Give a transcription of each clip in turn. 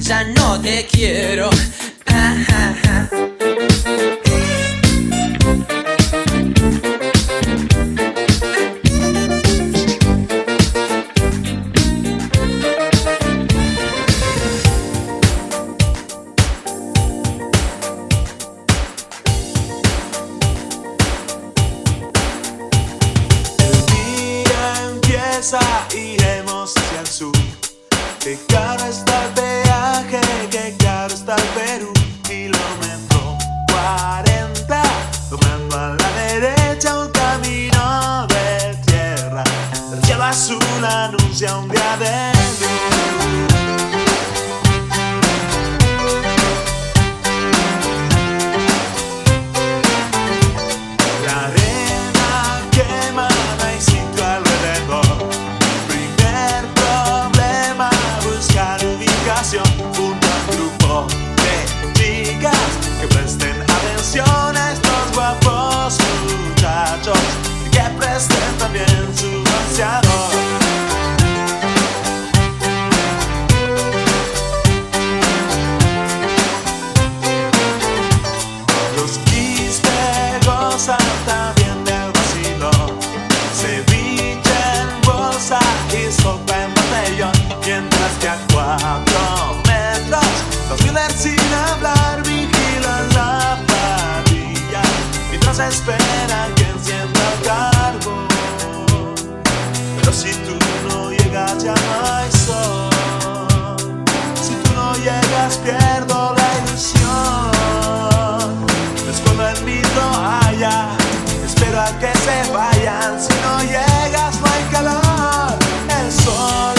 ya no te quiero. que se vayan. Si no llegas, no hay calor. El sol.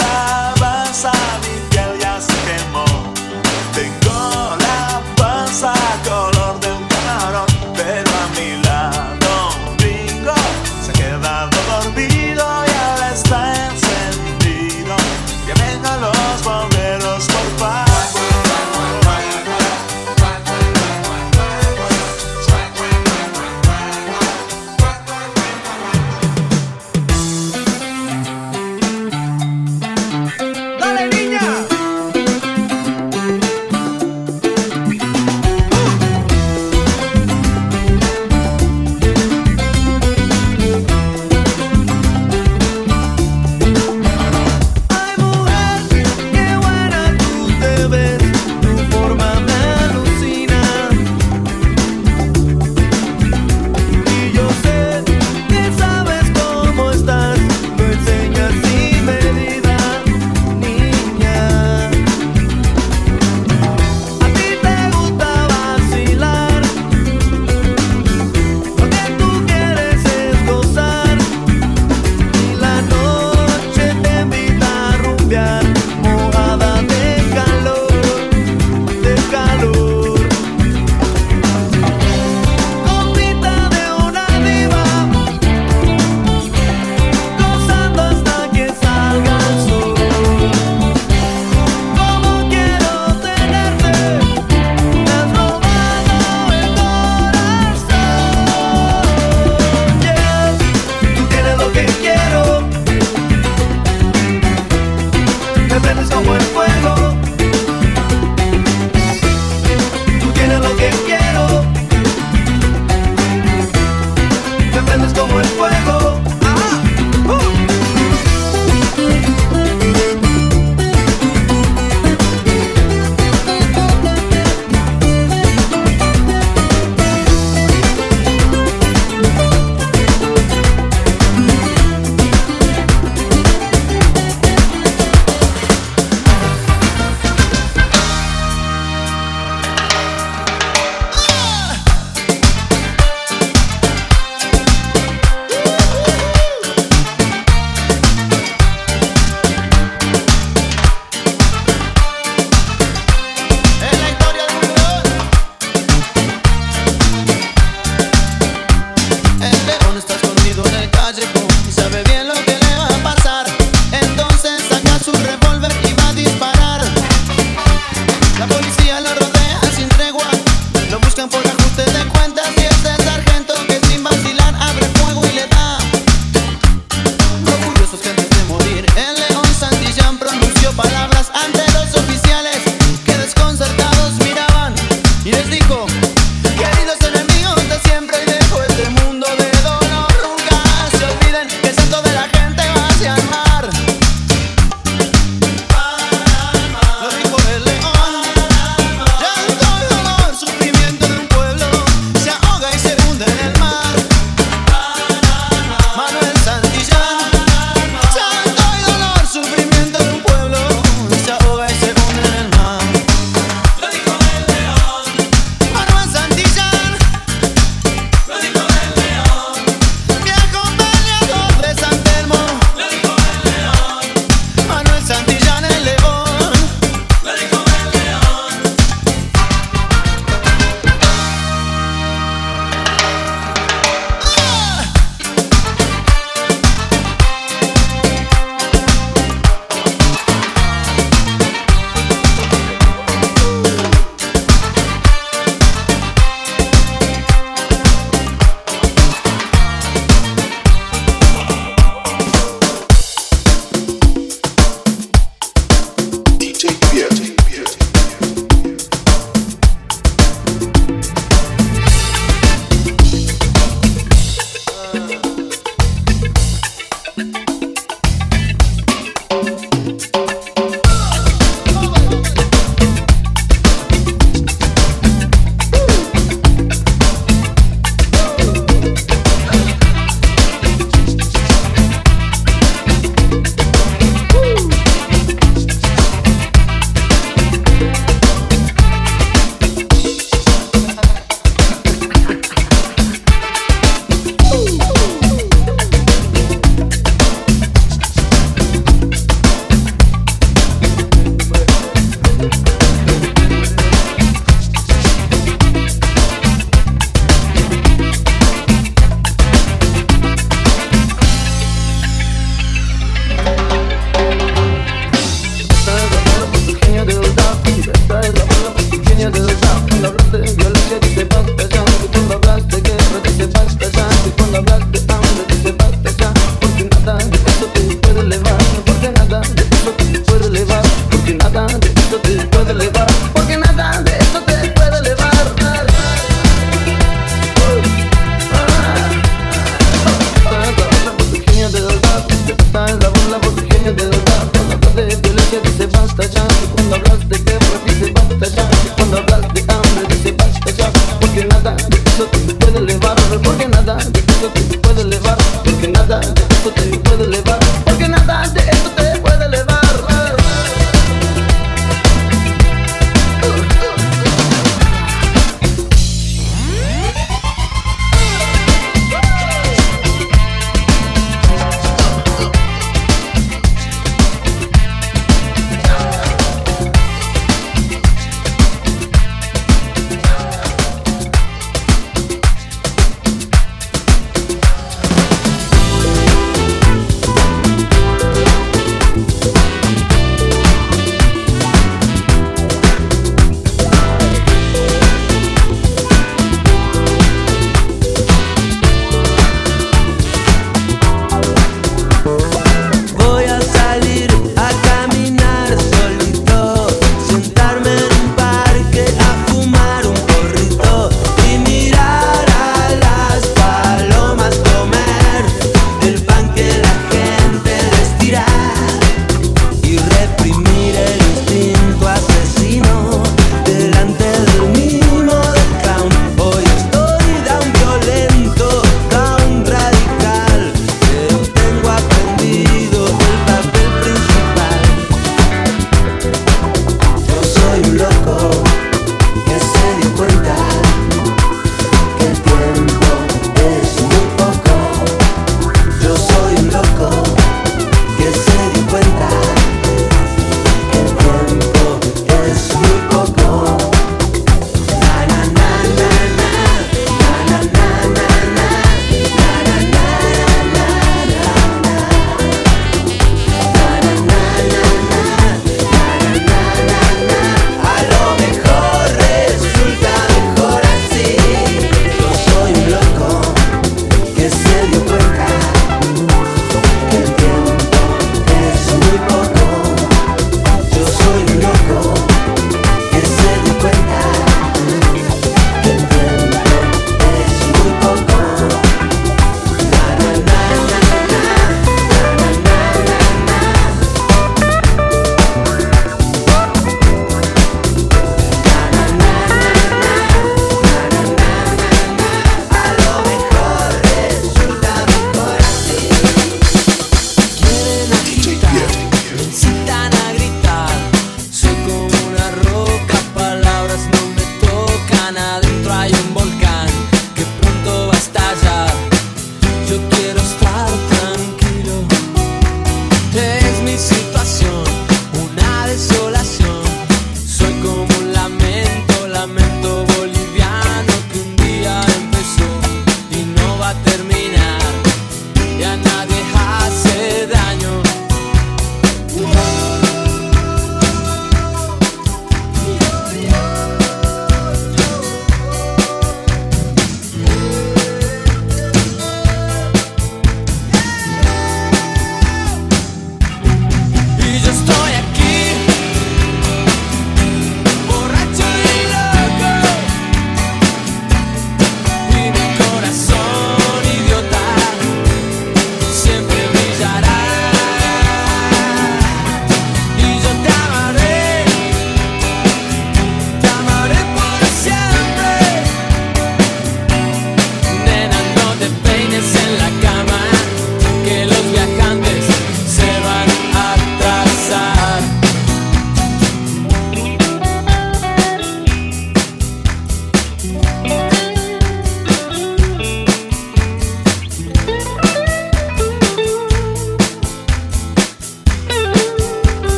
nada de puede elevar, porque nada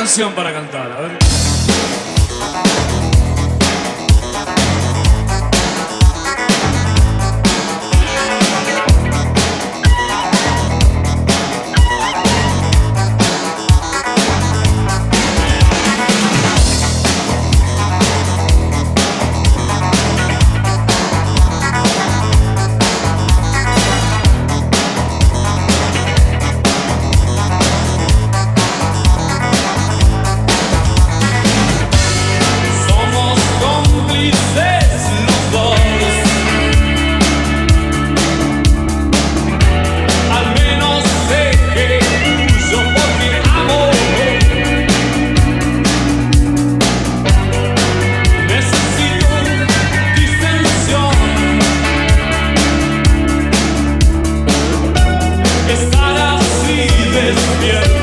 canción para cantar. descubierto.